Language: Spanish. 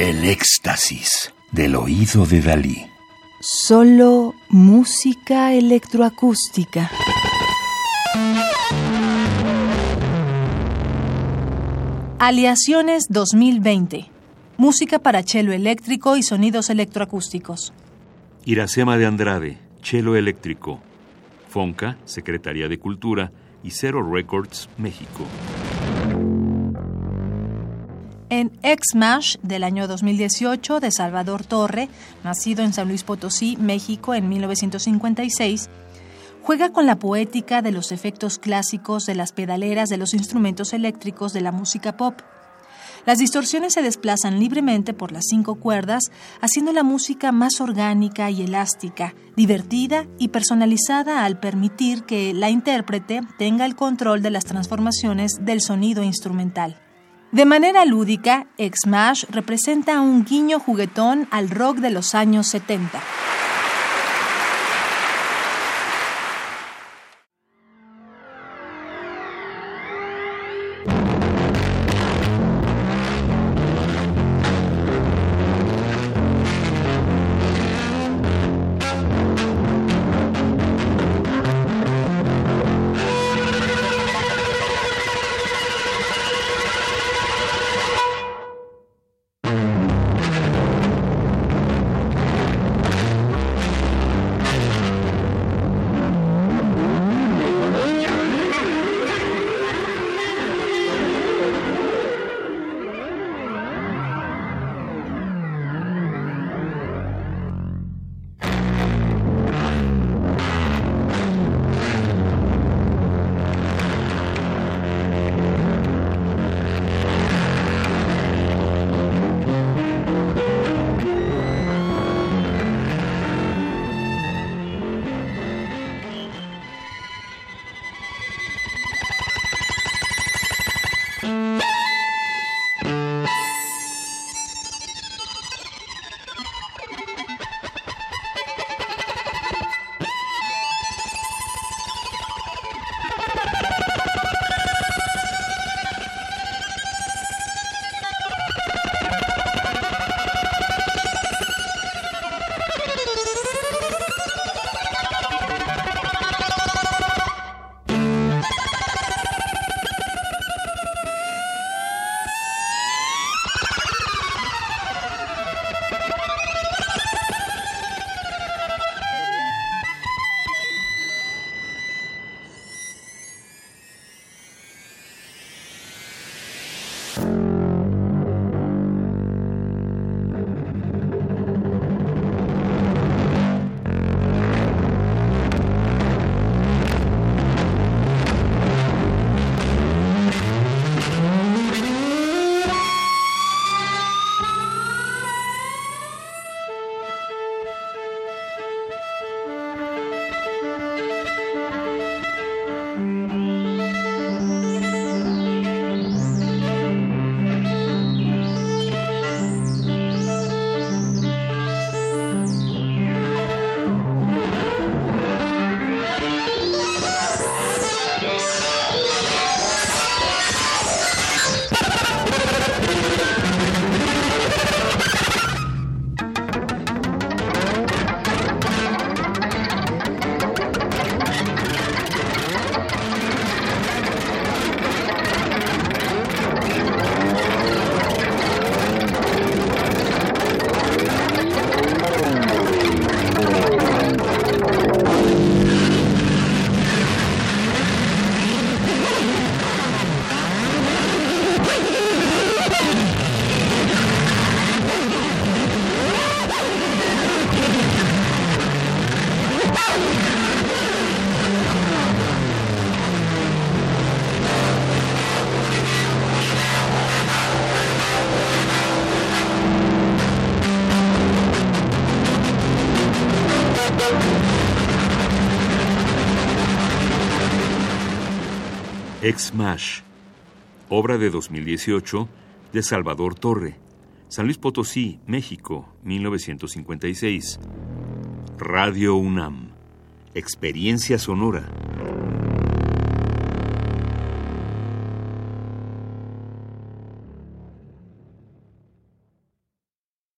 El éxtasis del oído de Dalí. Solo música electroacústica. Aliaciones 2020. Música para chelo eléctrico y sonidos electroacústicos. Iracema de Andrade, chelo eléctrico. Fonca, Secretaría de Cultura y Zero Records, México. En X-Mash del año 2018 de Salvador Torre, nacido en San Luis Potosí, México en 1956, juega con la poética de los efectos clásicos de las pedaleras de los instrumentos eléctricos de la música pop. Las distorsiones se desplazan libremente por las cinco cuerdas, haciendo la música más orgánica y elástica, divertida y personalizada al permitir que la intérprete tenga el control de las transformaciones del sonido instrumental. De manera lúdica, X-Mash representa un guiño juguetón al rock de los años 70. Ex-Mash, obra de 2018 de Salvador Torre, San Luis Potosí, México, 1956. Radio UNAM, experiencia sonora.